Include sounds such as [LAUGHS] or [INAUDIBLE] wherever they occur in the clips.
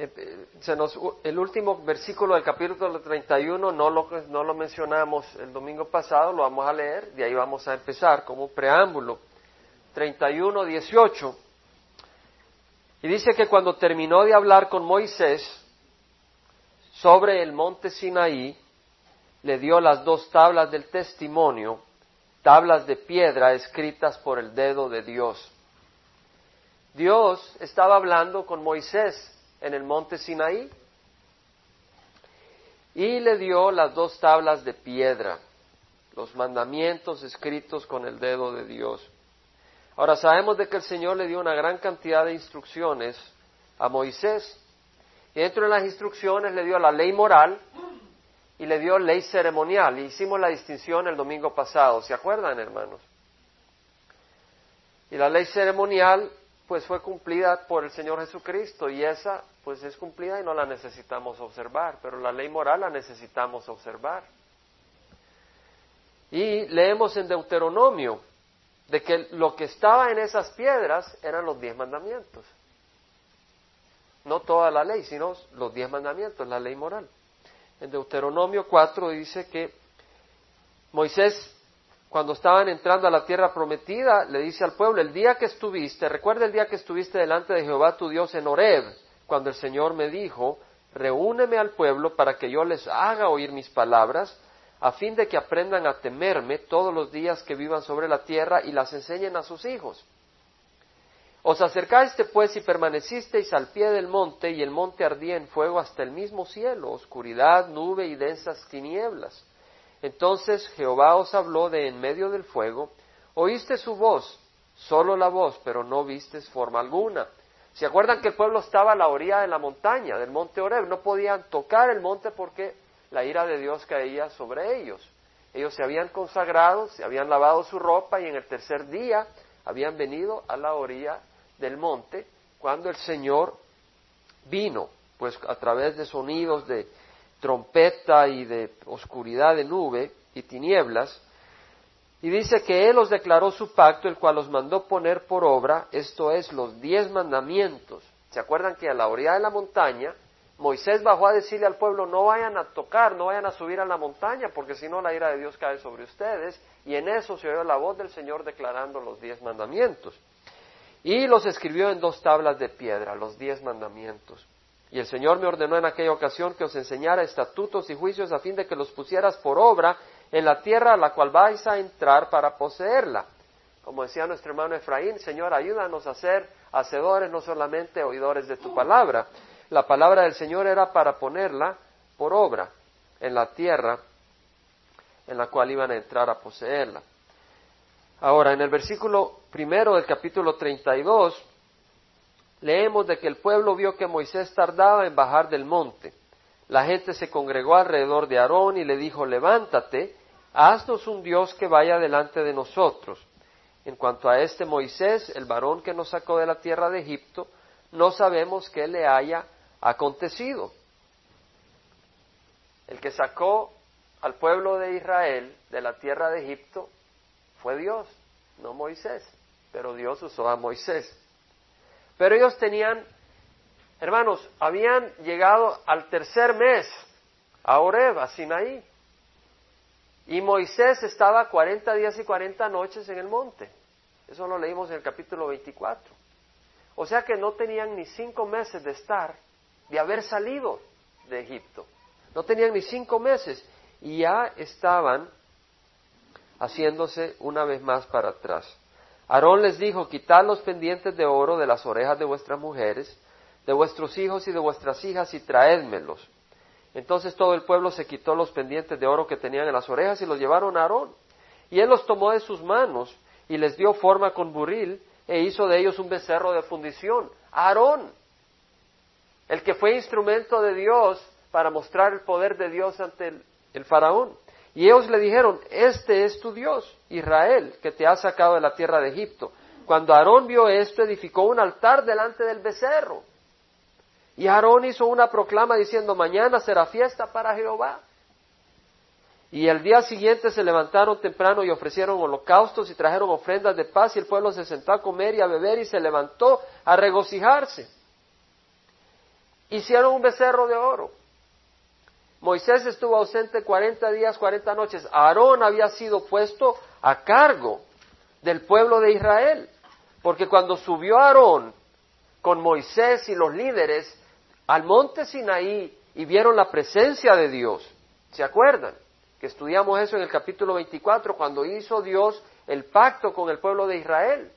eh, el último versículo del capítulo 31 no lo, no lo mencionamos el domingo pasado, lo vamos a leer, de ahí vamos a empezar como preámbulo. 31, 18. Y dice que cuando terminó de hablar con Moisés sobre el monte Sinaí, le dio las dos tablas del testimonio, tablas de piedra escritas por el dedo de Dios. Dios estaba hablando con Moisés en el monte Sinaí y le dio las dos tablas de piedra, los mandamientos escritos con el dedo de Dios. Ahora sabemos de que el Señor le dio una gran cantidad de instrucciones a Moisés. Y dentro de las instrucciones le dio la ley moral y le dio ley ceremonial. Y hicimos la distinción el domingo pasado, ¿se acuerdan, hermanos? Y la ley ceremonial pues fue cumplida por el Señor Jesucristo y esa pues es cumplida y no la necesitamos observar, pero la ley moral la necesitamos observar. Y leemos en Deuteronomio de que lo que estaba en esas piedras eran los diez mandamientos. No toda la ley, sino los diez mandamientos, la ley moral. En Deuteronomio 4 dice que Moisés cuando estaban entrando a la tierra prometida, le dice al pueblo, el día que estuviste, recuerda el día que estuviste delante de Jehová tu Dios en Horeb, cuando el Señor me dijo, reúneme al pueblo para que yo les haga oír mis palabras, a fin de que aprendan a temerme todos los días que vivan sobre la tierra y las enseñen a sus hijos. Os acercaste pues y permanecisteis al pie del monte, y el monte ardía en fuego hasta el mismo cielo, oscuridad, nube y densas tinieblas. Entonces Jehová os habló de en medio del fuego, oíste su voz, solo la voz, pero no vistes forma alguna. ¿Se acuerdan que el pueblo estaba a la orilla de la montaña, del monte Oreb? No podían tocar el monte porque la ira de Dios caía sobre ellos. Ellos se habían consagrado, se habían lavado su ropa y en el tercer día habían venido a la orilla del monte cuando el Señor vino, pues a través de sonidos de, trompeta y de oscuridad de nube y tinieblas, y dice que Él los declaró su pacto, el cual los mandó poner por obra, esto es, los diez mandamientos. ¿Se acuerdan que a la orilla de la montaña, Moisés bajó a decirle al pueblo, no vayan a tocar, no vayan a subir a la montaña, porque si no la ira de Dios cae sobre ustedes, y en eso se oyó la voz del Señor declarando los diez mandamientos. Y los escribió en dos tablas de piedra, los diez mandamientos. Y el Señor me ordenó en aquella ocasión que os enseñara estatutos y juicios a fin de que los pusieras por obra en la tierra a la cual vais a entrar para poseerla. Como decía nuestro hermano Efraín, Señor, ayúdanos a ser hacedores, no solamente oidores de tu palabra. La palabra del Señor era para ponerla por obra en la tierra en la cual iban a entrar a poseerla. Ahora, en el versículo primero del capítulo 32, leemos de que el pueblo vio que Moisés tardaba en bajar del monte. La gente se congregó alrededor de Aarón y le dijo, levántate, haznos un Dios que vaya delante de nosotros. En cuanto a este Moisés, el varón que nos sacó de la tierra de Egipto, no sabemos qué le haya acontecido. El que sacó al pueblo de Israel de la tierra de Egipto fue Dios, no Moisés, pero Dios usó a Moisés. Pero ellos tenían, hermanos, habían llegado al tercer mes a Oreb, a Sinaí. Y Moisés estaba 40 días y 40 noches en el monte. Eso lo leímos en el capítulo 24. O sea que no tenían ni cinco meses de estar, de haber salido de Egipto. No tenían ni cinco meses y ya estaban haciéndose una vez más para atrás. Aarón les dijo, quitad los pendientes de oro de las orejas de vuestras mujeres, de vuestros hijos y de vuestras hijas y traédmelos. Entonces todo el pueblo se quitó los pendientes de oro que tenían en las orejas y los llevaron a Aarón. Y él los tomó de sus manos y les dio forma con buril e hizo de ellos un becerro de fundición. Aarón, el que fue instrumento de Dios para mostrar el poder de Dios ante el faraón. Y ellos le dijeron, este es tu Dios, Israel, que te ha sacado de la tierra de Egipto. Cuando Aarón vio esto, edificó un altar delante del becerro. Y Aarón hizo una proclama diciendo, mañana será fiesta para Jehová. Y el día siguiente se levantaron temprano y ofrecieron holocaustos y trajeron ofrendas de paz y el pueblo se sentó a comer y a beber y se levantó a regocijarse. Hicieron un becerro de oro. Moisés estuvo ausente 40 días, 40 noches. Aarón había sido puesto a cargo del pueblo de Israel. Porque cuando subió Aarón con Moisés y los líderes al monte Sinaí y vieron la presencia de Dios, ¿se acuerdan? Que estudiamos eso en el capítulo 24, cuando hizo Dios el pacto con el pueblo de Israel.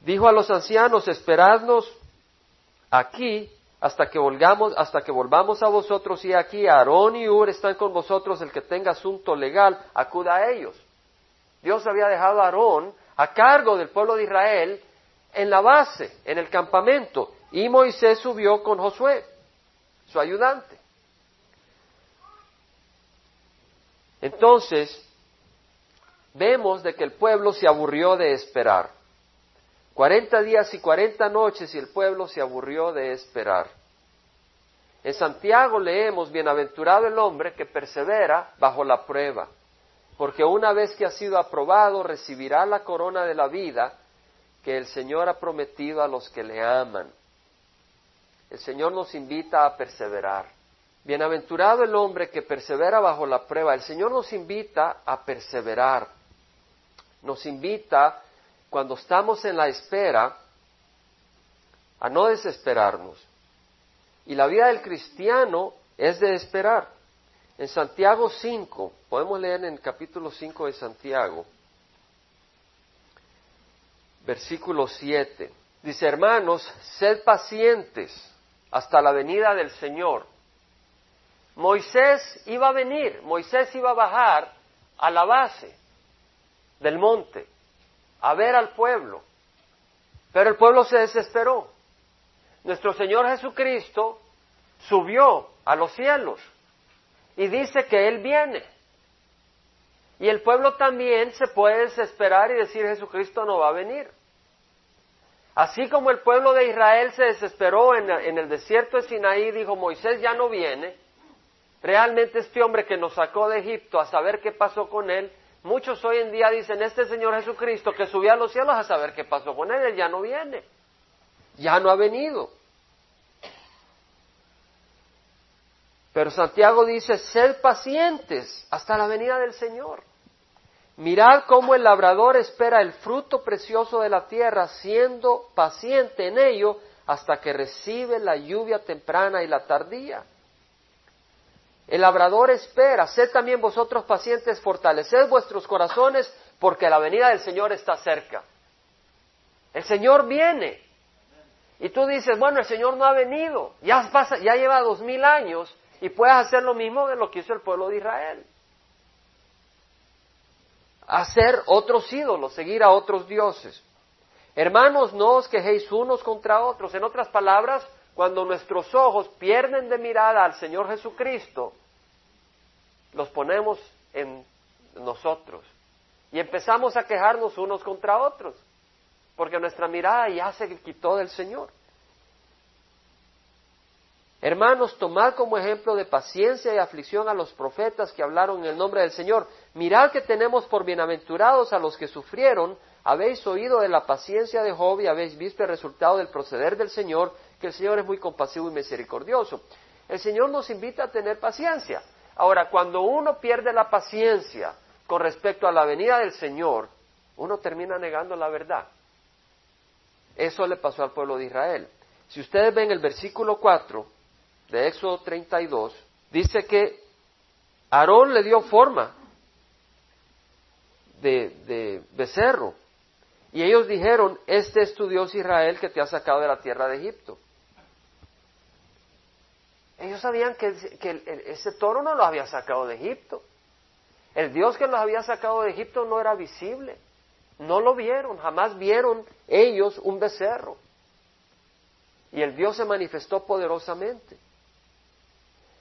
Dijo a los ancianos, esperadnos aquí hasta que volvamos, hasta que volvamos a vosotros y aquí Aarón y Ur están con vosotros, el que tenga asunto legal, acuda a ellos. Dios había dejado a Aarón a cargo del pueblo de Israel en la base, en el campamento, y Moisés subió con Josué, su ayudante. Entonces, vemos de que el pueblo se aburrió de esperar. Cuarenta días y cuarenta noches y el pueblo se aburrió de esperar. En Santiago leemos, bienaventurado el hombre que persevera bajo la prueba, porque una vez que ha sido aprobado recibirá la corona de la vida que el Señor ha prometido a los que le aman. El Señor nos invita a perseverar. Bienaventurado el hombre que persevera bajo la prueba. El Señor nos invita a perseverar. Nos invita, cuando estamos en la espera, a no desesperarnos. Y la vida del cristiano es de esperar. En Santiago 5, podemos leer en el capítulo 5 de Santiago, versículo 7. Dice, hermanos, sed pacientes hasta la venida del Señor. Moisés iba a venir, Moisés iba a bajar a la base del monte a ver al pueblo, pero el pueblo se desesperó. Nuestro Señor Jesucristo subió a los cielos y dice que Él viene. Y el pueblo también se puede desesperar y decir Jesucristo no va a venir. Así como el pueblo de Israel se desesperó en, el desierto de Sinaí dijo Moisés ya no viene, realmente este hombre que nos sacó de Egipto a saber qué pasó con él, muchos hoy en día dicen este Señor Jesucristo que subió a los cielos a saber qué pasó con él, él ya no viene, ya no ha venido. Pero Santiago dice, sed pacientes hasta la venida del Señor. Mirad cómo el labrador espera el fruto precioso de la tierra, siendo paciente en ello hasta que recibe la lluvia temprana y la tardía. El labrador espera, sed también vosotros pacientes, fortaleced vuestros corazones, porque la venida del Señor está cerca. El Señor viene. Y tú dices, bueno, el Señor no ha venido, ya, pasa, ya lleva dos mil años y puedes hacer lo mismo de lo que hizo el pueblo de Israel hacer otros ídolos, seguir a otros dioses. Hermanos, no os quejéis unos contra otros. En otras palabras, cuando nuestros ojos pierden de mirada al Señor Jesucristo, los ponemos en nosotros y empezamos a quejarnos unos contra otros, porque nuestra mirada ya se quitó del Señor. Hermanos, tomad como ejemplo de paciencia y aflicción a los profetas que hablaron en el nombre del Señor. Mirad que tenemos por bienaventurados a los que sufrieron. Habéis oído de la paciencia de Job y habéis visto el resultado del proceder del Señor, que el Señor es muy compasivo y misericordioso. El Señor nos invita a tener paciencia. Ahora, cuando uno pierde la paciencia con respecto a la venida del Señor, uno termina negando la verdad. Eso le pasó al pueblo de Israel. Si ustedes ven el versículo 4, de Éxodo 32, dice que Aarón le dio forma de, de becerro. Y ellos dijeron, este es tu Dios Israel que te ha sacado de la tierra de Egipto. Ellos sabían que, ese toro no los había sacado de Egipto. El Dios que los había sacado de Egipto no era visible. No lo vieron, jamás vieron ellos un becerro. Y el Dios se manifestó poderosamente.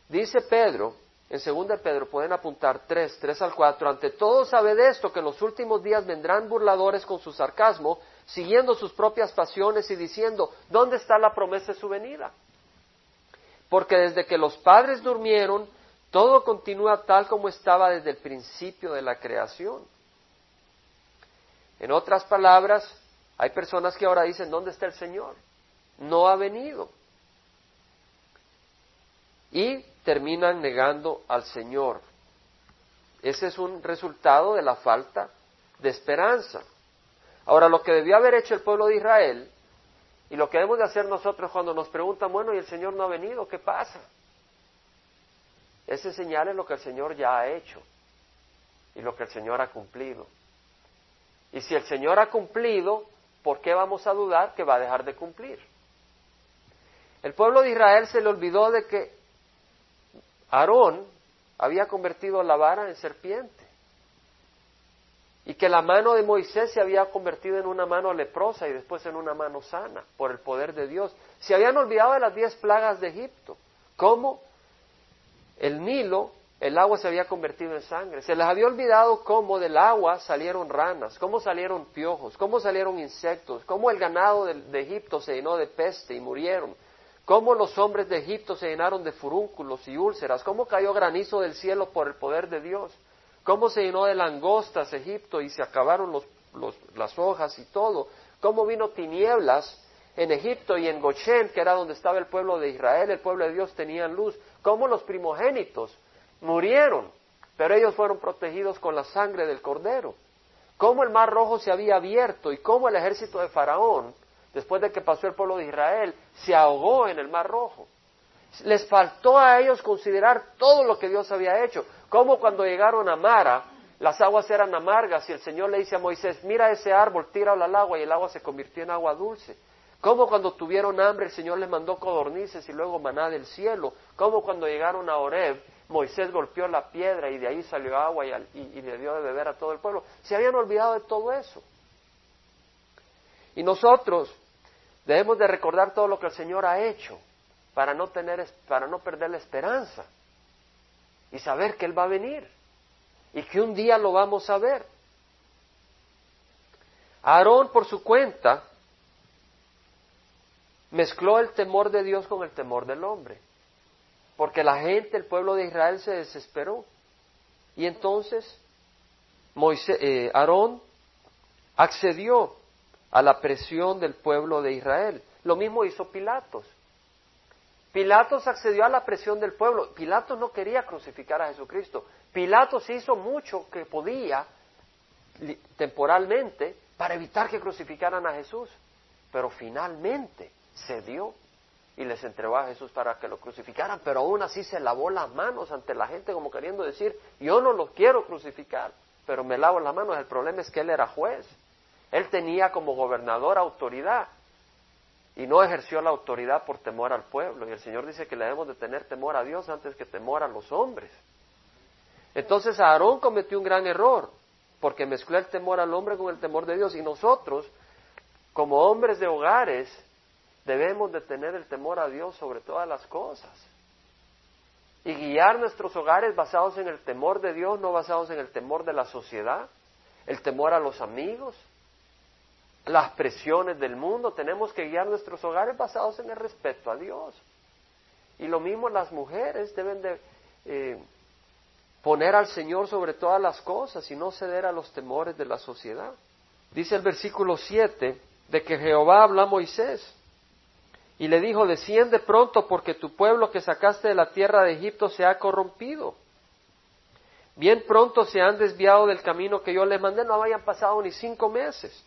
Dice Pedro, en 2 Pedro pueden apuntar 3, 3 al 4, ante todo sabe de esto que en los últimos días vendrán burladores con su sarcasmo, siguiendo sus propias pasiones y diciendo, ¿dónde está la promesa de su venida? Porque desde que los padres durmieron, todo continúa tal como estaba desde el principio de la creación. En otras palabras, hay personas que ahora dicen, ¿dónde está el Señor? no ha venido. Y terminan negando al Señor. Ese es un resultado de la falta de esperanza. Ahora, lo que debió haber hecho el pueblo de Israel y lo que debemos de hacer nosotros cuando nos preguntan, bueno, ¿y el Señor no ha venido? ¿Qué pasa? Ese señal es lo que el Señor ya ha hecho y lo que el Señor ha cumplido. Y si el Señor ha cumplido, ¿por qué vamos a dudar que va a dejar de cumplir? El pueblo de Israel se le olvidó de que Aarón había convertido la vara en serpiente y que la mano de Moisés se había convertido en una mano leprosa y después en una mano sana por el poder de Dios. Se habían olvidado de las diez plagas de Egipto. ¿Cómo? El Nilo, el agua se había convertido en sangre. Se les había olvidado cómo del agua salieron ranas, cómo salieron piojos, cómo salieron insectos, cómo el ganado de, de Egipto se llenó de peste y murieron, cómo los hombres de Egipto se llenaron de furúnculos y úlceras, cómo cayó granizo del cielo por el poder de Dios cómo se llenó de langostas Egipto y se acabaron las hojas y todo, cómo vino tinieblas en Egipto y en Goshen, que era donde estaba el pueblo de Israel, el pueblo de Dios tenían luz, cómo los primogénitos murieron, pero ellos fueron protegidos con la sangre del cordero, cómo el mar rojo se había abierto y cómo el ejército de Faraón, después de que pasó el pueblo de Israel, se ahogó en el mar rojo. Les faltó a ellos considerar todo lo que Dios había hecho. Como cuando llegaron a Mara, las aguas eran amargas y el Señor le dice a Moisés, mira ese árbol, tíralo al agua y el agua se convirtió en agua dulce. Como cuando tuvieron hambre el Señor les mandó codornices y luego maná del cielo. Como cuando llegaron a Oreb, Moisés golpeó la piedra y de ahí salió agua y, le dio de beber a todo el pueblo. Se habían olvidado de todo eso. Y nosotros debemos de recordar todo lo que el Señor ha hecho para no tener, para no perder la esperanza y saber que Él va a venir y que un día lo vamos a ver. Aarón, por su cuenta, mezcló el temor de Dios con el temor del hombre, porque la gente, el pueblo de Israel se desesperó. Y entonces eh, Aarón accedió a la presión del pueblo de Israel. Lo mismo hizo Pilatos. Pilatos accedió a la presión del pueblo. Pilatos no quería crucificar a Jesucristo. Pilatos hizo mucho que podía temporalmente para evitar que crucificaran a Jesús. Pero finalmente cedió y les entregó a Jesús para que lo crucificaran. Pero aún así se lavó las manos ante la gente como queriendo decir, yo no lo quiero crucificar, pero me lavo las manos. El problema es que él era juez. Él tenía como gobernador autoridad y no ejerció la autoridad por temor al pueblo. Y el Señor dice que le debemos de tener temor a Dios antes que temor a los hombres. Entonces Aarón cometió un gran error, porque mezcló el temor al hombre con el temor de Dios. Y nosotros, como hombres de hogares, debemos de tener el temor a Dios sobre todas las cosas. Y guiar nuestros hogares basados en el temor de Dios, no basados en el temor de la sociedad, el temor a los amigos, las presiones del mundo, tenemos que guiar nuestros hogares basados en el respeto a Dios. Y lo mismo las mujeres deben de eh, poner al Señor sobre todas las cosas y no ceder a los temores de la sociedad. Dice el versículo 7 de que Jehová habla a Moisés y le dijo, desciende pronto porque tu pueblo que sacaste de la tierra de Egipto se ha corrompido. Bien pronto se han desviado del camino que yo les mandé, no habían pasado ni cinco meses.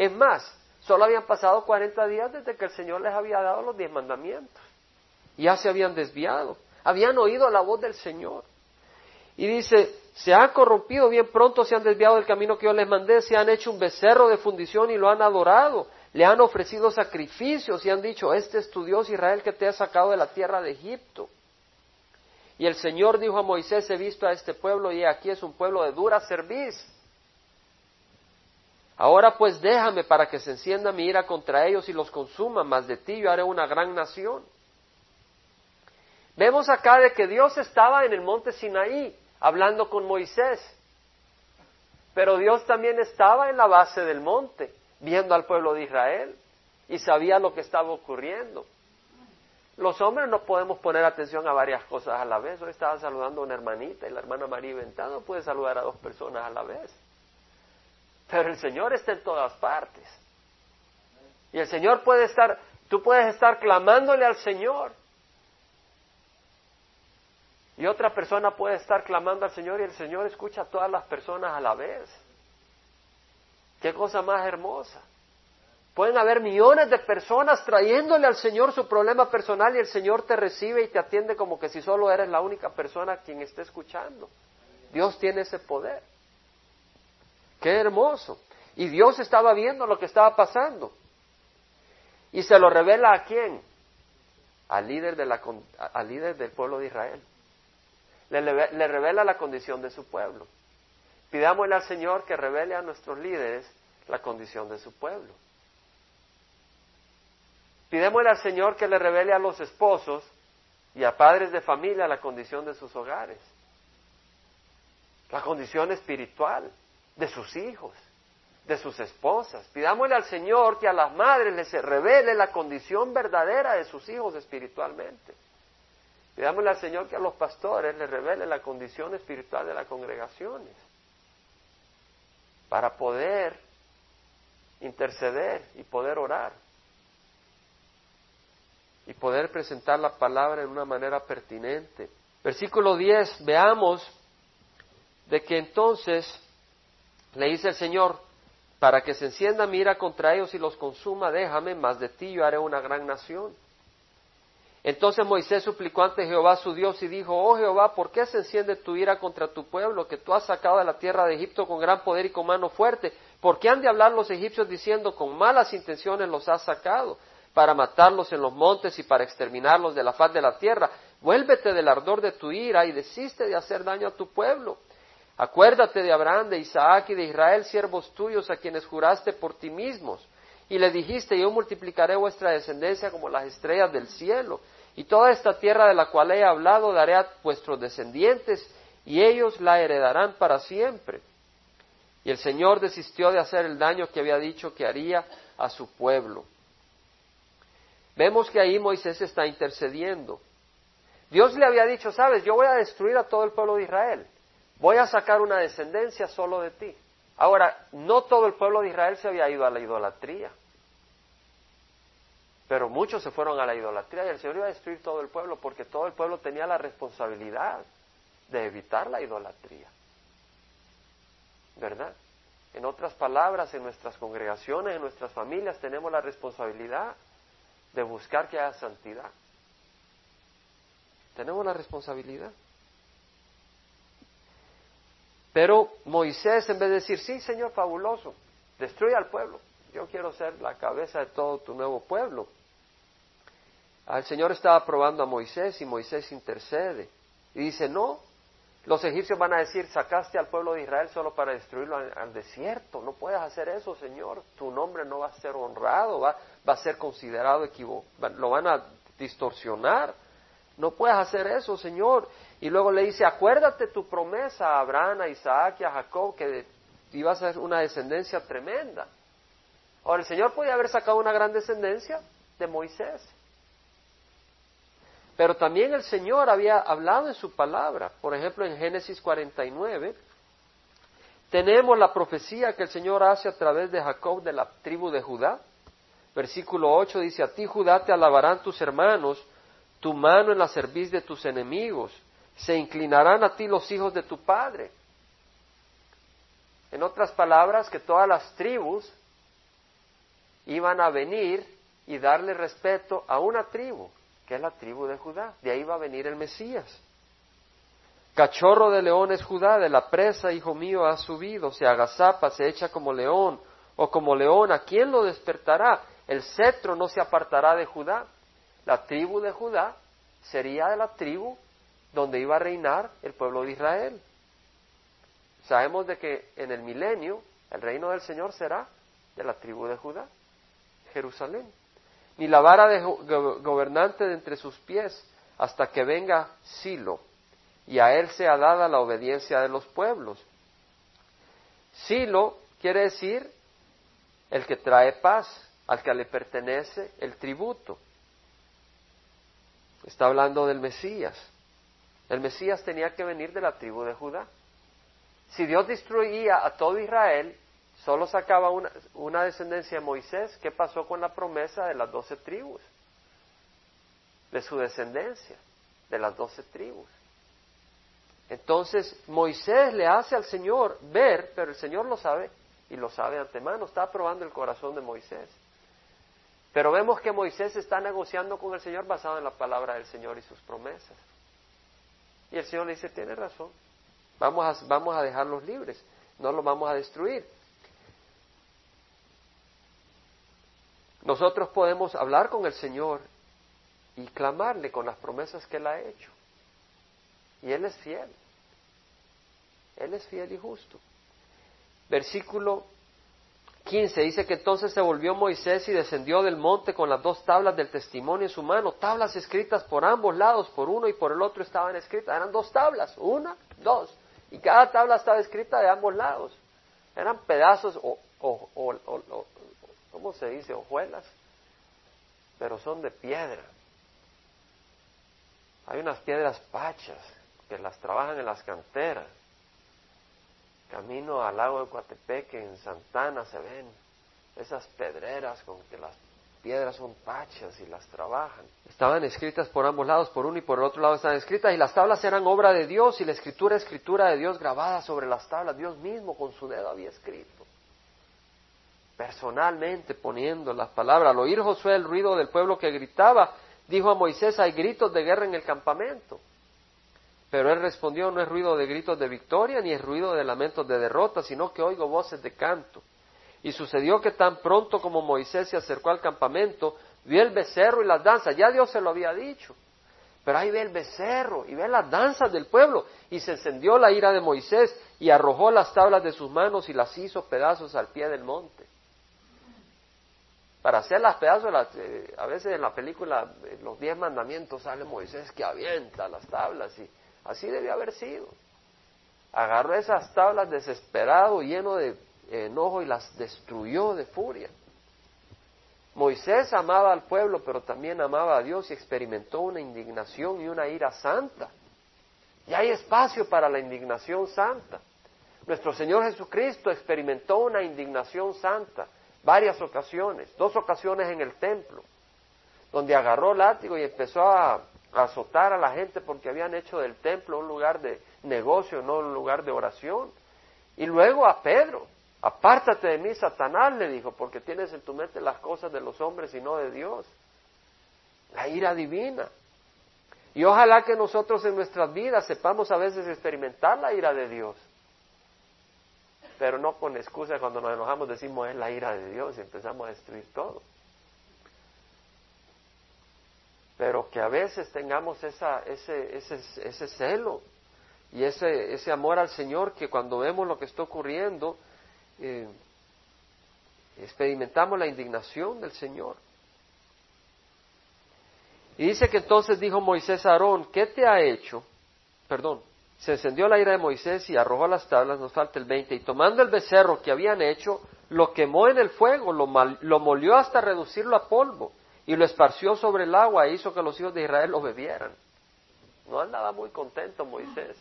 Es más, solo habían pasado 40 días desde que el Señor les había dado los diez mandamientos. Ya se habían desviado, habían oído la voz del Señor. Y dice, se han corrompido, bien pronto se han desviado del camino que yo les mandé, se han hecho un becerro de fundición y lo han adorado, le han ofrecido sacrificios y han dicho, este es tu Dios Israel que te ha sacado de la tierra de Egipto. Y el Señor dijo a Moisés, he visto a este pueblo y aquí es un pueblo de dura cerviz Ahora pues déjame para que se encienda mi ira contra ellos y los consuma, mas de ti yo haré una gran nación. Vemos acá de que Dios estaba en el monte Sinaí hablando con Moisés, pero Dios también estaba en la base del monte viendo al pueblo de Israel y sabía lo que estaba ocurriendo. Los hombres no podemos poner atención a varias cosas a la vez. Hoy estaba saludando a una hermanita y la hermana María Ventano puede saludar a dos personas a la vez. Pero el Señor está en todas partes. Y el Señor puede estar Tú puedes estar clamándole al Señor. Y otra persona puede estar clamando al Señor y el Señor escucha a todas las personas a la vez. Qué cosa más hermosa. Pueden haber millones de personas trayéndole al Señor su problema personal y el Señor te recibe y te atiende como que si solo eres la única persona quien esté escuchando. Dios tiene ese poder. Qué hermoso. Y Dios estaba viendo lo que estaba pasando. Y se lo revela a quién? Al líder, del pueblo de Israel. Le, le revela la condición de su pueblo. Pidámosle al Señor que revele a nuestros líderes la condición de su pueblo. Pidémosle al Señor que le revele a los esposos y a padres de familia la condición de sus hogares, la condición espiritual de sus hijos, de sus esposas. Pidámosle al Señor que a las madres les revele la condición verdadera de sus hijos espiritualmente. Pidámosle al Señor que a los pastores les revele la condición espiritual de las congregaciones para poder interceder y poder orar y poder presentar la palabra en una manera pertinente. Versículo 10, veamos de que entonces le dice el Señor, para que se encienda mira contra ellos y los consuma, déjame, más de ti yo haré una gran nación. Entonces Moisés suplicó ante Jehová su Dios y dijo, oh Jehová, ¿por qué se enciende tu ira contra tu pueblo que tú has sacado de la tierra de Egipto con gran poder y con mano fuerte? ¿Por qué han de hablar los egipcios diciendo, con malas intenciones los has sacado? para matarlos en los montes y para exterminarlos de la faz de la tierra. Vuélvete del ardor de tu ira y desiste de hacer daño a tu pueblo. Acuérdate de Abraham, de Isaac y de Israel, siervos tuyos, a quienes juraste por ti mismos. Y le dijiste, yo multiplicaré vuestra descendencia como las estrellas del cielo. Y toda esta tierra de la cual he hablado daré a vuestros descendientes, y ellos la heredarán para siempre. Y el Señor desistió de hacer el daño que había dicho que haría a su pueblo. Vemos que ahí Moisés está intercediendo. Dios le había dicho, sabes, yo voy a destruir a todo el pueblo de Israel. Voy a sacar una descendencia solo de ti. Ahora, no todo el pueblo de Israel se había ido a la idolatría. Pero muchos se fueron a la idolatría y el Señor iba a destruir todo el pueblo porque todo el pueblo tenía la responsabilidad de evitar la idolatría. ¿Verdad? En otras palabras, en nuestras congregaciones, en nuestras familias tenemos la responsabilidad de buscar que haya santidad. Tenemos la responsabilidad. Pero Moisés, en vez de decir, sí, Señor, fabuloso, destruye al pueblo, yo quiero ser la cabeza de todo tu nuevo pueblo. El Señor estaba probando a Moisés y Moisés intercede. Y dice, no, los egipcios van a decir, sacaste al pueblo de Israel solo para destruirlo al, desierto. No puedes hacer eso, Señor. Tu nombre no va a ser honrado, va, va a ser considerado equivocado. Lo van a distorsionar. No puedes hacer eso, Señor. Y luego le dice, acuérdate tu promesa a Abraham, a Isaac y a Jacob, que iba a ser una descendencia tremenda. Ahora, el Señor podía haber sacado una gran descendencia de Moisés. Pero también el Señor había hablado en su palabra. Por ejemplo, en Génesis 49, tenemos la profecía que el Señor hace a través de Jacob de la tribu de Judá. Versículo 8 dice, a ti Judá te alabarán tus hermanos, tu mano en la cerviz de tus enemigos, se inclinarán a ti los hijos de tu padre. En otras palabras, que todas las tribus iban a venir y darle respeto a una tribu que es la tribu de Judá. De ahí va a venir el Mesías. Cachorro de león es Judá, de la presa, hijo mío, ha subido, se agazapa, se echa como león, o como león, ¿a quién lo despertará? El cetro no se apartará de Judá. La tribu de Judá sería de la tribu donde iba a reinar el pueblo de Israel. Sabemos de que en el milenio el reino del Señor será de la tribu de Judá, Jerusalén ni la vara de gobernante de entre sus pies, hasta que venga Silo, y a él sea dada la obediencia de los pueblos. Silo quiere decir el que trae paz, al que le pertenece el tributo. Está hablando del Mesías. El Mesías tenía que venir de la tribu de Judá. Si Dios destruía a todo Israel, solo sacaba una, descendencia de Moisés. ¿Qué pasó con la promesa de las doce tribus? De su descendencia, de las doce tribus. Entonces Moisés le hace al Señor ver, pero el Señor lo sabe y lo sabe antemano, está probando el corazón de Moisés. Pero vemos que Moisés está negociando con el Señor basado en la palabra del Señor y sus promesas. Y el Señor le dice, tiene razón, vamos a, vamos a dejarlos libres, no los vamos a destruir. Nosotros podemos hablar con el Señor y clamarle con las promesas que Él ha hecho. Y Él es fiel. Él es fiel y justo. Versículo 15 dice que entonces se volvió Moisés y descendió del monte con las dos tablas del testimonio en su mano, tablas escritas por ambos lados, por uno y por el otro estaban escritas. Eran dos tablas, una, dos. Y cada tabla estaba escrita de ambos lados. Eran pedazos o, o, o, ¿cómo se dice? Hojuelas. Pero son de piedra. Hay unas piedras pachas que las trabajan en las canteras. Camino al lago de Coatepeque, en Santana, se ven esas pedreras con que las piedras son pachas y las trabajan. Estaban escritas por ambos lados, por uno y por el otro lado estaban escritas, y las tablas eran obra de Dios, y la escritura, escritura de Dios grabada sobre las tablas. Dios mismo con su dedo había escrito. Personalmente poniendo las palabras. Al oír Josué el ruido del pueblo que gritaba, dijo a Moisés, hay gritos de guerra en el campamento. Pero él respondió, no es ruido de gritos de victoria, ni es ruido de lamentos de derrota, sino que oigo voces de canto. Y sucedió que tan pronto como Moisés se acercó al campamento, vio el becerro y las danzas. Ya Dios se lo había dicho. Pero ahí ve el becerro y ve las danzas del pueblo. Y se encendió la ira de Moisés y arrojó las tablas de sus manos y las hizo pedazos al pie del monte. Para hacer las pedazos, eh, a veces en la película, los diez mandamientos, sale Moisés que avienta las tablas y Así debió haber sido. Agarró esas tablas desesperado, lleno de enojo y las destruyó de furia. Moisés amaba al pueblo, pero también amaba a Dios y experimentó una indignación y una ira santa. Y hay espacio para la indignación santa. Nuestro Señor Jesucristo experimentó una indignación santa varias ocasiones, dos ocasiones en el templo, donde agarró látigo y empezó a azotar a la gente porque habían hecho del templo un lugar de negocio, no un lugar de oración. Y luego a Pedro, apártate de mí, Satanás, le dijo, porque tienes en tu mente las cosas de los hombres y no de Dios. La ira divina. Y ojalá que nosotros en nuestras vidas sepamos a veces experimentar la ira de Dios. Pero no con excusa cuando nos enojamos decimos es la ira de Dios y empezamos a destruir todo. Pero que a veces tengamos ese, celo y ese, ese amor al Señor que cuando vemos lo que está ocurriendo, eh, experimentamos la indignación del Señor. Y dice que entonces dijo Moisés a Aarón, ¿qué te ha hecho? Perdón, se encendió la ira de Moisés y arrojó las tablas, nos falta el 20, y tomando el becerro que habían hecho, lo quemó en el fuego, lo, lo molió hasta reducirlo a polvo y lo esparció sobre el agua e hizo que los hijos de Israel lo bebieran. No andaba muy contento Moisés.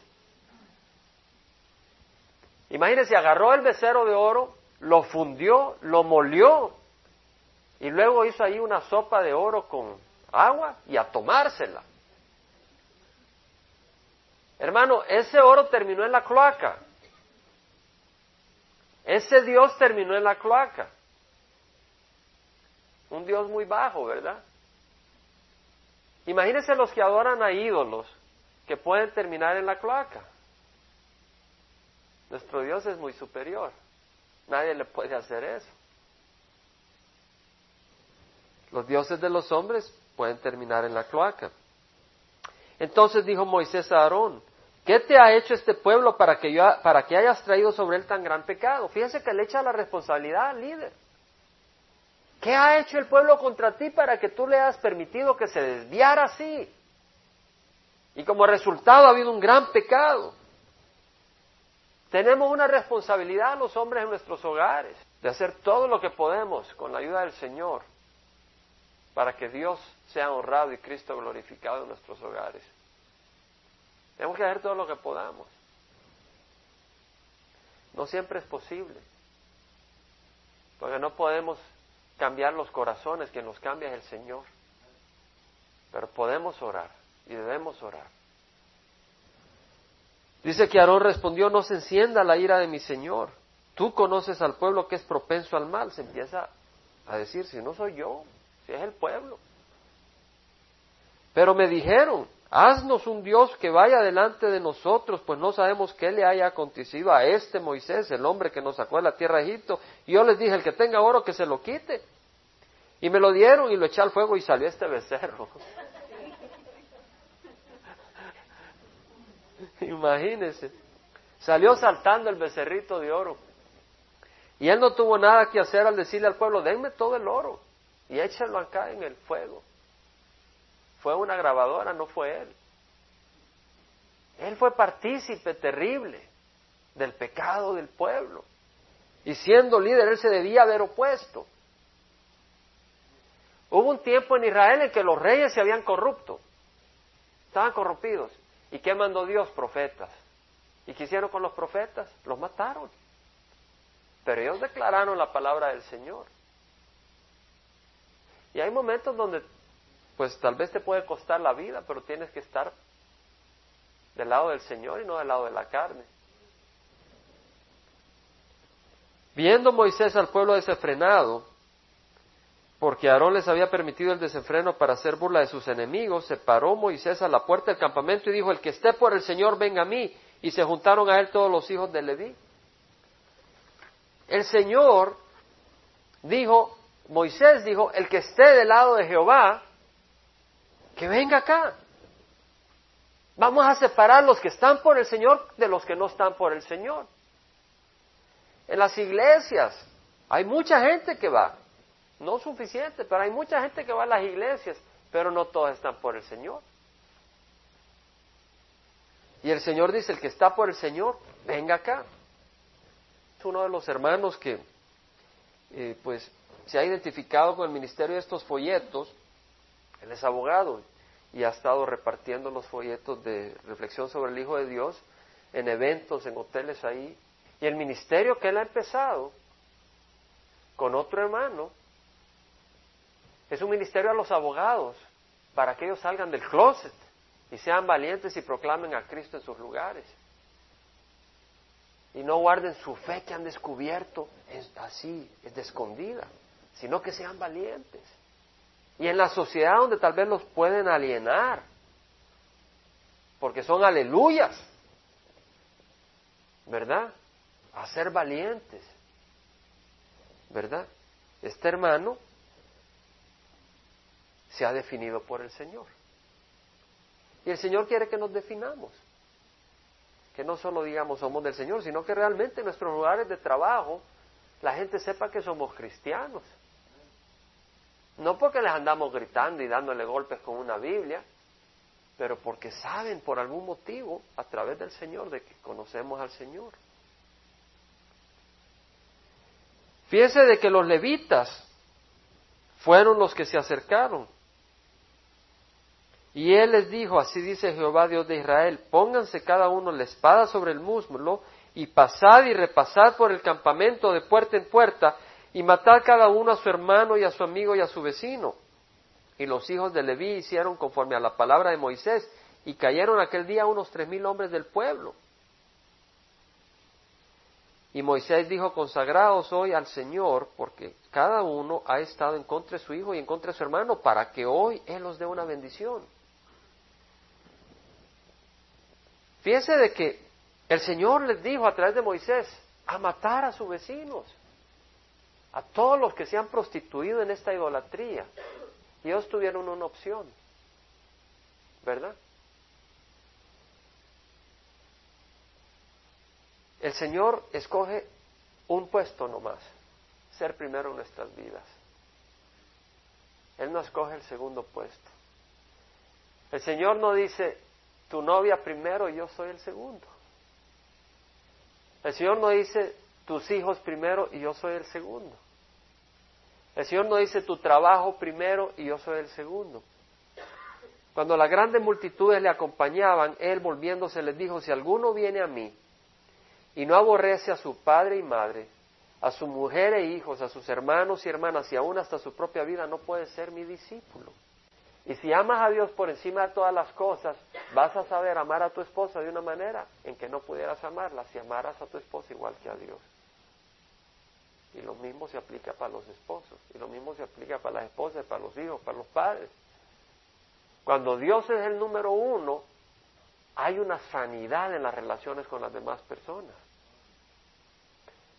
Imagínense, agarró el becerro de oro, lo fundió, lo molió y luego hizo ahí una sopa de oro con agua y a tomársela. Hermano, ese oro terminó en la cloaca. Ese Dios terminó en la cloaca. Un Dios muy bajo, ¿verdad? Imagínense los que adoran a ídolos que pueden terminar en la cloaca. Nuestro Dios es muy superior. Nadie le puede hacer eso. Los dioses de los hombres pueden terminar en la cloaca. Entonces dijo Moisés a Aarón, ¿qué te ha hecho este pueblo para que, yo, para que hayas traído sobre él tan gran pecado? Fíjense que le echa la responsabilidad al líder. ¿Qué ha hecho el pueblo contra ti para que tú le hayas permitido que se desviara así? Y como resultado ha habido un gran pecado. Tenemos una responsabilidad los hombres en nuestros hogares de hacer todo lo que podemos con la ayuda del Señor para que Dios sea honrado y Cristo glorificado en nuestros hogares. Tenemos que hacer todo lo que podamos. No siempre es posible. Porque no podemos cambiar los corazones, quien los cambia es el Señor. Pero podemos orar y debemos orar. Dice que Aarón respondió, no se encienda la ira de mi Señor. Tú conoces al pueblo que es propenso al mal. Se empieza a decir, si no soy yo, si es el pueblo. Pero me dijeron, haznos un Dios que vaya delante de nosotros, pues no sabemos qué le haya acontecido a este Moisés, el hombre que nos sacó de la tierra de Egipto. Y yo les dije, el que tenga oro, que se lo quite. Y me lo dieron y lo eché al fuego y salió este becerro. [LAUGHS] Imagínense. Salió saltando el becerrito de oro. Y él no tuvo nada que hacer al decirle al pueblo, denme todo el oro y échenlo acá en el fuego. Fue una grabadora, no fue él. Él fue partícipe terrible del pecado del pueblo. Y siendo líder, él se debía haber opuesto. Hubo un tiempo en Israel en que los reyes se habían corrupto. Estaban corrompidos. ¿Y qué mandó Dios? Profetas. ¿Y qué hicieron con los profetas? Los mataron. Pero ellos declararon la palabra del Señor. Y hay momentos donde, pues tal vez te puede costar la vida, pero tienes que estar del lado del Señor y no del lado de la carne. Viendo Moisés al pueblo desenfrenado, porque Aarón les había permitido el desenfreno para hacer burla de sus enemigos, se paró Moisés a la puerta del campamento y dijo, el que esté por el Señor, venga a mí. Y se juntaron a él todos los hijos de Leví. El Señor dijo, Moisés dijo, el que esté del lado de Jehová, que venga acá. Vamos a separar los que están por el Señor de los que no están por el Señor. En las iglesias hay mucha gente que va, no suficiente, pero hay mucha gente que va a las iglesias, pero no todas están por el Señor. Y el Señor dice, el que está por el Señor, venga acá. Es uno de los hermanos que, eh, pues, se ha identificado con el ministerio de estos folletos. Él es abogado y ha estado repartiendo los folletos de reflexión sobre el Hijo de Dios en eventos, en hoteles ahí. Y el ministerio que él ha empezado con otro hermano es un ministerio a los abogados para que ellos salgan del closet y sean valientes y proclamen a Cristo en sus lugares. Y no guarden su fe que han descubierto es así, es de escondida, sino que sean valientes. Y en la sociedad donde tal vez los pueden alienar, porque son aleluyas, ¿verdad? A ser valientes, ¿verdad? Este hermano se ha definido por el Señor. Y el Señor quiere que nos definamos. Que no solo digamos somos del Señor, sino que realmente en nuestros lugares de trabajo la gente sepa que somos cristianos. No porque les andamos gritando y dándole golpes con una Biblia, pero porque saben por algún motivo a través del Señor de que conocemos al Señor. Fíjense de que los levitas fueron los que se acercaron y él les dijo, así dice Jehová Dios de Israel, pónganse cada uno la espada sobre el muslo y pasad y repasad por el campamento de puerta en puerta y matad cada uno a su hermano y a su amigo y a su vecino. Y los hijos de Leví hicieron conforme a la palabra de Moisés y cayeron aquel día unos tres mil hombres del pueblo. Y Moisés dijo, consagraos hoy al Señor, porque cada uno ha estado en contra de su hijo y en contra de su hermano, para que hoy Él os dé una bendición. Fíjense de que el Señor les dijo a través de Moisés a matar a sus vecinos, a todos los que se han prostituido en esta idolatría. Ellos tuvieron una opción, ¿verdad? El Señor escoge un puesto nomás, ser primero en nuestras vidas. Él no escoge el segundo puesto. El Señor no dice, tu novia primero y yo soy el segundo. El Señor no dice tus hijos primero y yo soy el segundo. El Señor no dice tu trabajo primero y yo soy el segundo. Cuando las grandes multitudes le acompañaban, Él volviéndose les dijo, si alguno viene a mí y no aborrece a su padre y madre, a su mujer e hijos, a sus hermanos y hermanas y aún hasta su propia vida, no puede ser mi discípulo. Y si amas a Dios por encima de todas las cosas, vas a saber amar a tu esposa de una manera en que no pudieras amarla si amaras a tu esposa igual que a Dios. Y lo mismo se aplica para los esposos, y lo mismo se aplica para las esposas, para los hijos, para los padres. Cuando Dios es el número uno, hay una sanidad en las relaciones con las demás personas.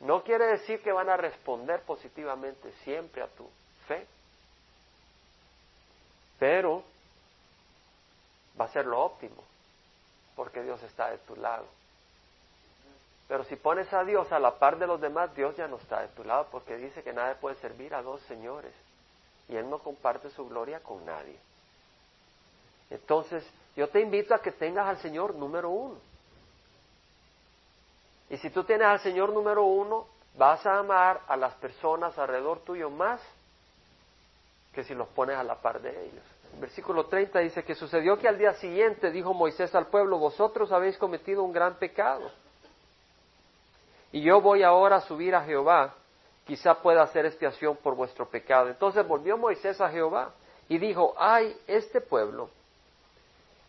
No quiere decir que van a responder positivamente siempre a tu fe, pero va a ser lo óptimo, porque Dios está de tu lado. Pero si pones a Dios a la par de los demás, Dios ya no está de tu lado, porque dice que nadie puede servir a dos señores, y Él no comparte su gloria con nadie. Entonces, yo te invito a que tengas al Señor número uno. Y si tú tienes al Señor número uno, vas a amar a las personas alrededor tuyo más que si los pones a la par de ellos. Versículo 30 dice que sucedió que al día siguiente dijo Moisés al pueblo, vosotros habéis cometido un gran pecado. Y yo voy ahora a subir a Jehová, quizá pueda hacer expiación por vuestro pecado. Entonces volvió Moisés a Jehová y dijo, ay, este pueblo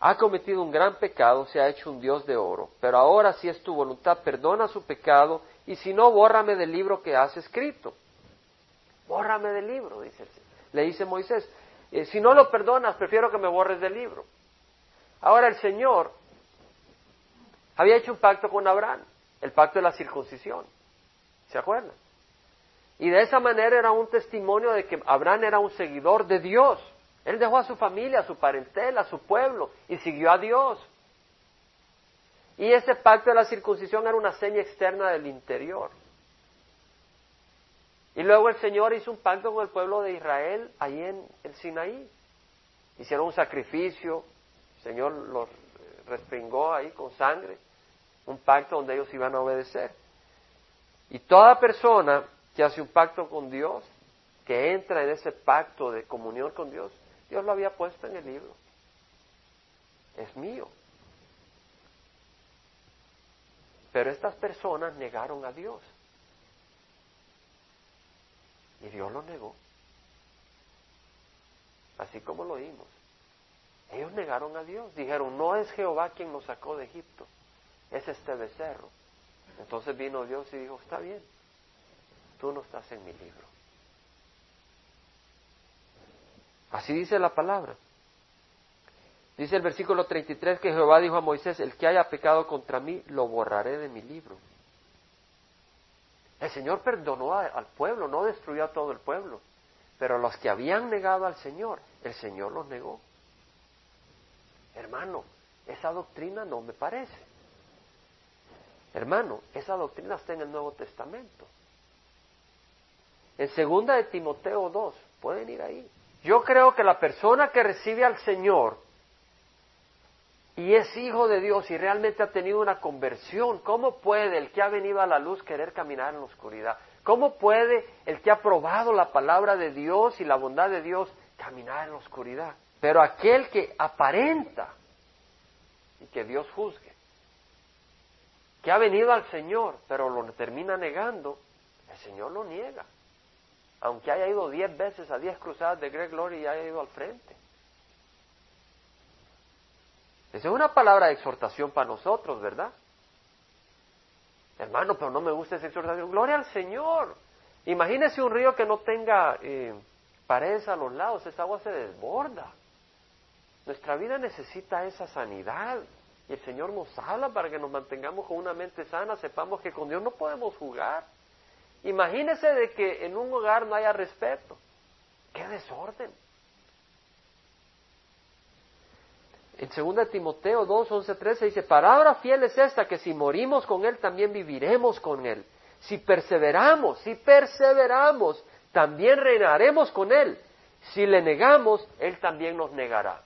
ha cometido un gran pecado, se ha hecho un Dios de oro, pero ahora si es tu voluntad, perdona su pecado, y si no, bórrame del libro que has escrito. Bórrame del libro, dice Le dice Moisés, eh, si no lo perdonas, prefiero que me borres del libro. Ahora el Señor había hecho un pacto con Abraham, el pacto de la circuncisión. ¿Se acuerdan? Y de esa manera era un testimonio de que Abraham era un seguidor de Dios. Él dejó a su familia, a su parentela, a su pueblo y siguió a Dios. Y ese pacto de la circuncisión era una seña externa del interior. Y luego el Señor hizo un pacto con el pueblo de Israel ahí en el Sinaí. Hicieron un sacrificio, el Señor los respingó ahí con sangre, un pacto donde ellos iban a obedecer. Y toda persona que hace un pacto con Dios, que entra en ese pacto de comunión con Dios, Dios lo había puesto en el libro. Es mío. Pero estas personas negaron a Dios. Y Dios lo negó. Así como lo oímos. Ellos negaron a Dios. Dijeron, no es Jehová quien nos sacó de Egipto. Es este becerro. Entonces vino Dios y dijo, está bien. Tú no estás en mi libro. Así dice la palabra. Dice el versículo 33 que Jehová dijo a Moisés, el que haya pecado contra mí, lo borraré de mi libro. El Señor perdonó al pueblo, no destruyó a todo el pueblo, pero los que habían negado al Señor, el Señor los negó. Hermano, esa doctrina no me parece. Hermano, esa doctrina está en el Nuevo Testamento. En segunda de Timoteo 2, pueden ir ahí. Yo creo que la persona que recibe al Señor y es hijo de Dios y realmente ha tenido una conversión, ¿cómo puede el que ha venido a la luz querer caminar en la oscuridad? ¿Cómo puede el que ha probado la palabra de Dios y la bondad de Dios caminar en la oscuridad? Pero aquel que aparenta y que Dios juzgue, que ha venido al Señor, pero lo termina negando, el Señor lo niega aunque haya ido diez veces a diez cruzadas de Greg Glory y haya ido al frente. Esa es una palabra de exhortación para nosotros, ¿verdad? Hermano, pero no me gusta esa exhortación. Gloria al Señor. Imagínese un río que no tenga eh, paredes a los lados, esa agua se desborda. Nuestra vida necesita esa sanidad. El Señor nos habla para que nos mantengamos con una mente sana, sepamos que con Dios no podemos jugar. Imagínese de que en un hogar no haya respeto. ¡Qué desorden! En 2 Timoteo 2, 11, 13 dice, palabra fiel es esta, que si morimos con Él, también viviremos con Él. Si perseveramos, si perseveramos, también reinaremos con Él. Si le negamos, Él también nos negará.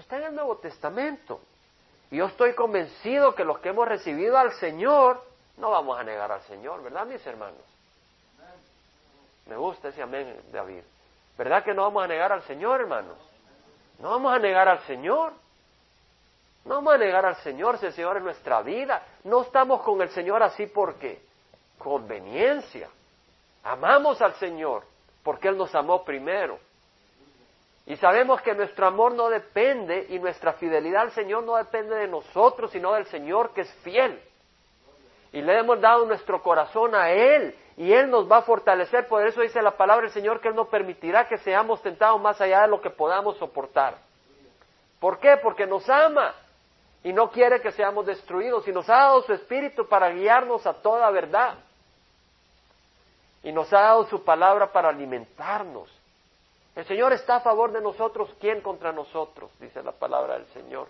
Eso está en el Nuevo Testamento. Y yo estoy convencido que los que hemos recibido al Señor, no vamos a negar al Señor, ¿verdad, mis hermanos? Me gusta ese amén, David. ¿Verdad que no vamos a negar al Señor, hermanos? No vamos a negar al Señor. No vamos a negar al Señor si el Señor es nuestra vida. No estamos con el Señor así porque, conveniencia. Amamos al Señor porque Él nos amó primero. Y sabemos que nuestro amor no depende y nuestra fidelidad al Señor no depende de nosotros, sino del Señor que es fiel. Y le hemos dado nuestro corazón a Él y Él nos va a fortalecer. Por eso dice la palabra del Señor que Él no permitirá que seamos tentados más allá de lo que podamos soportar. ¿Por qué? Porque nos ama y no quiere que seamos destruidos y nos ha dado su espíritu para guiarnos a toda verdad. Y nos ha dado su palabra para alimentarnos. El Señor está a favor de nosotros, ¿quién contra nosotros? Dice la palabra del Señor.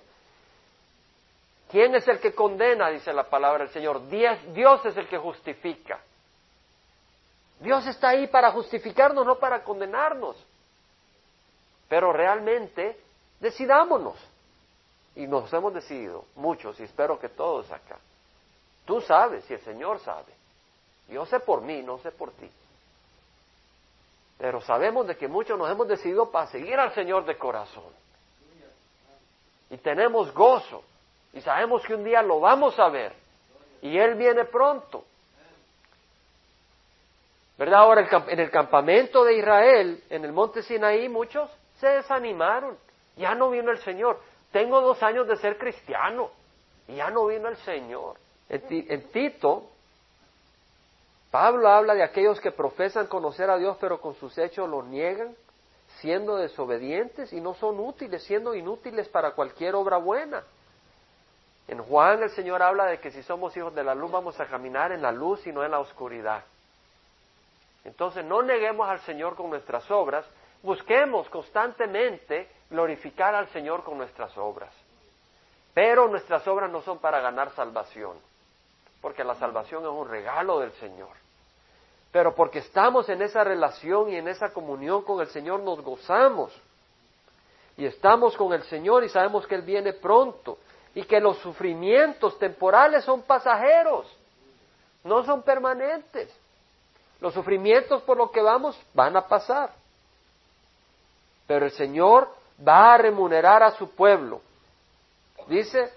¿Quién es el que condena? Dice la palabra del Señor. Dios es el que justifica. Dios está ahí para justificarnos, no para condenarnos. Pero realmente, decidámonos. Y nos hemos decidido, muchos, y espero que todos acá. Tú sabes y el Señor sabe. Yo sé por mí, no sé por ti. Pero sabemos de que muchos nos hemos decidido para seguir al Señor de corazón. Y tenemos gozo. Y sabemos que un día lo vamos a ver. Y Él viene pronto. ¿Verdad? Ahora en el campamento de Israel, en el monte Sinaí, muchos se desanimaron. Ya no vino el Señor. Tengo dos años de ser cristiano y ya no vino el Señor. En, Tito, Pablo habla de aquellos que profesan conocer a Dios pero con sus hechos lo niegan, siendo desobedientes y no son útiles, siendo inútiles para cualquier obra buena. En Juan el Señor habla de que si somos hijos de la luz vamos a caminar en la luz y no en la oscuridad. Entonces no neguemos al Señor con nuestras obras, busquemos constantemente glorificar al Señor con nuestras obras. Pero nuestras obras no son para ganar salvación, porque la salvación es un regalo del Señor. Pero porque estamos en esa relación y en esa comunión con el Señor nos gozamos. Y estamos con el Señor y sabemos que Él viene pronto y que los sufrimientos temporales son pasajeros, no son permanentes. Los sufrimientos por los que vamos van a pasar. Pero el Señor va a remunerar a su pueblo. Dice,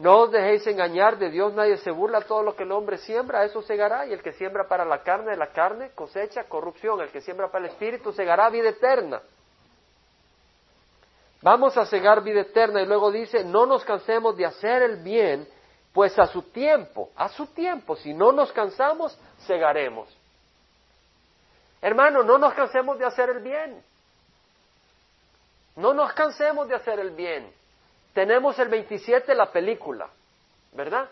no os dejéis engañar, de Dios nadie se burla, todo lo que el hombre siembra, eso segará, y el que siembra para la carne, de la carne cosecha corrupción, el que siembra para el espíritu segará vida eterna. Vamos a cegar vida eterna y luego dice, no nos cansemos de hacer el bien, pues a su tiempo, a su tiempo, si no nos cansamos, cegaremos. Hermano, no nos cansemos de hacer el bien. No nos cansemos de hacer el bien. Tenemos el 27 la película, ¿verdad?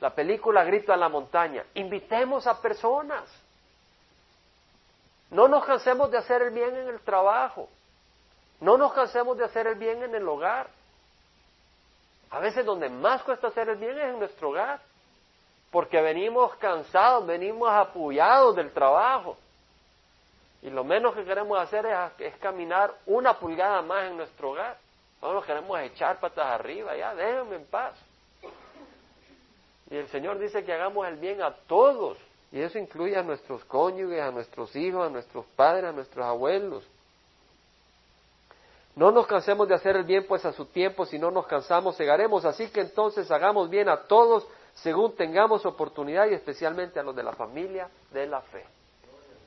La película Grito a la montaña. Invitemos a personas. No nos cansemos de hacer el bien en el trabajo. No nos cansemos de hacer el bien en el hogar. A veces donde más cuesta hacer el bien es en nuestro hogar. Porque venimos cansados, venimos apoyados del trabajo. Y lo menos que queremos hacer es, caminar una pulgada más en nuestro hogar. No nos queremos echar patas arriba, ya, déjenme en paz. Y el Señor dice que hagamos el bien a todos. Y eso incluye a nuestros cónyuges, a nuestros hijos, a nuestros padres, a nuestros abuelos. No nos cansemos de hacer el bien, pues a su tiempo, si no nos cansamos, cegaremos. Así que entonces hagamos bien a todos según tengamos oportunidad y especialmente a los de la familia de la fe.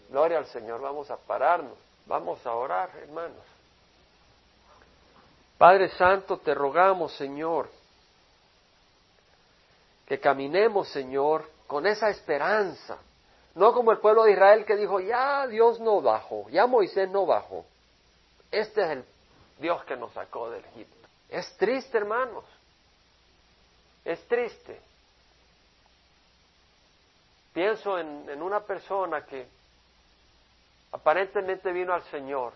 Gloria al Señor, vamos a pararnos, vamos a orar, hermanos. Padre Santo, te rogamos, Señor, que caminemos, Señor, con esa esperanza, no como el pueblo de Israel que dijo, ya Dios no bajó, ya Moisés no bajó. Este es el Dios que nos sacó del Egipto. Es triste, hermanos, es triste. Pienso en, en una persona que aparentemente vino al Señor,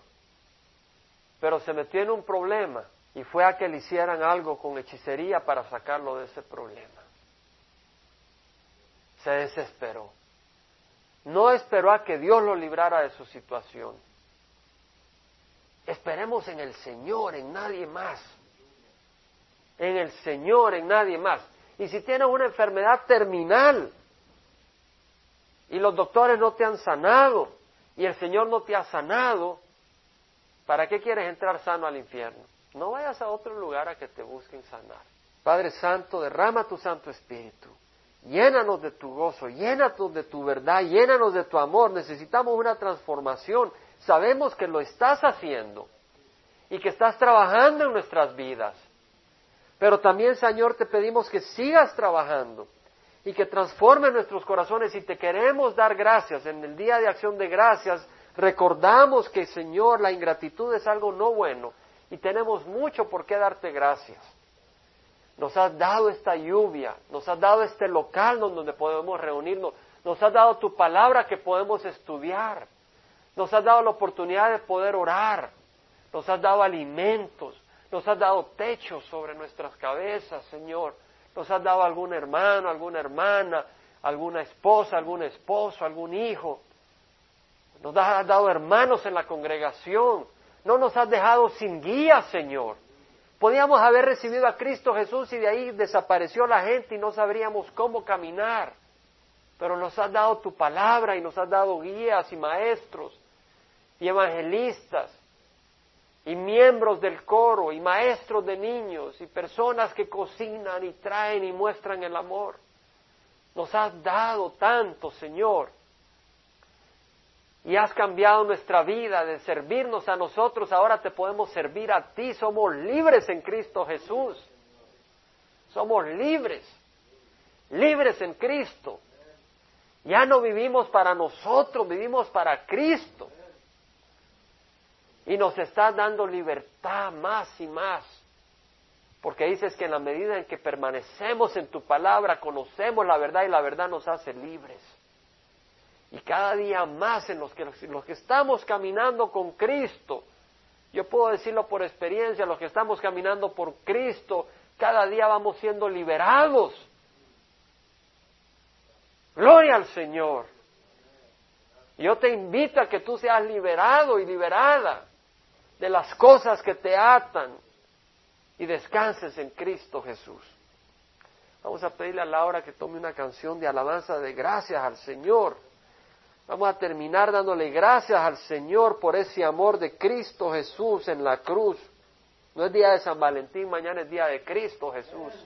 pero se metió en un problema y fue a que le hicieran algo con hechicería para sacarlo de ese problema. Se desesperó. No esperó a que Dios lo librara de su situación. Esperemos en el Señor, en nadie más. En el Señor, en nadie más. Y si tienes una enfermedad terminal y los doctores no te han sanado, y el Señor no te ha sanado, ¿para qué quieres entrar sano al infierno? No vayas a otro lugar a que te busquen sanar. Padre Santo, derrama tu Santo Espíritu Llénanos de tu gozo, llénanos de tu verdad, llénanos de tu amor. Necesitamos una transformación. Sabemos que lo estás haciendo y que estás trabajando en nuestras vidas. Pero también, Señor, te pedimos que sigas trabajando y que transforme nuestros corazones y te queremos dar gracias. En el día de acción de gracias recordamos que, Señor, la ingratitud es algo no bueno y tenemos mucho por qué darte gracias. Nos has dado esta lluvia, nos has dado este local donde podemos reunirnos, nos has dado tu palabra que podemos estudiar, nos has dado la oportunidad de poder orar, nos has dado alimentos, nos has dado techos sobre nuestras cabezas, Señor, nos has dado algún hermano, alguna hermana, alguna esposa, algún esposo, algún hijo, nos has dado hermanos en la congregación, no nos has dejado sin guía, Señor. Podíamos haber recibido a Cristo Jesús y de ahí desapareció la gente y no sabríamos cómo caminar. Pero nos has dado tu palabra y nos has dado guías y maestros y evangelistas y miembros del coro y maestros de niños y personas que cocinan y traen y muestran el amor. Nos has dado tanto, Señor y has cambiado nuestra vida de servirnos a nosotros, ahora te podemos servir a ti. Somos libres en Cristo Jesús. Somos libres, libres en Cristo. Ya no vivimos para nosotros, vivimos para Cristo. Y nos estás dando libertad más y más. Porque dices que en la medida en que permanecemos en tu palabra, conocemos la verdad y la verdad nos hace libres. Y cada día más en los que, los que estamos caminando con Cristo, yo puedo decirlo por experiencia, los que estamos caminando por Cristo, cada día vamos siendo liberados. Gloria al Señor. Yo te invito a que tú seas liberado y liberada de las cosas que te atan y descanses en Cristo Jesús. Vamos a pedirle a Laura que tome una canción de alabanza de gracias al Señor. Vamos a terminar dándole gracias al Señor por ese amor de Cristo Jesús en la cruz. No es día de San Valentín, mañana es día de Cristo Jesús.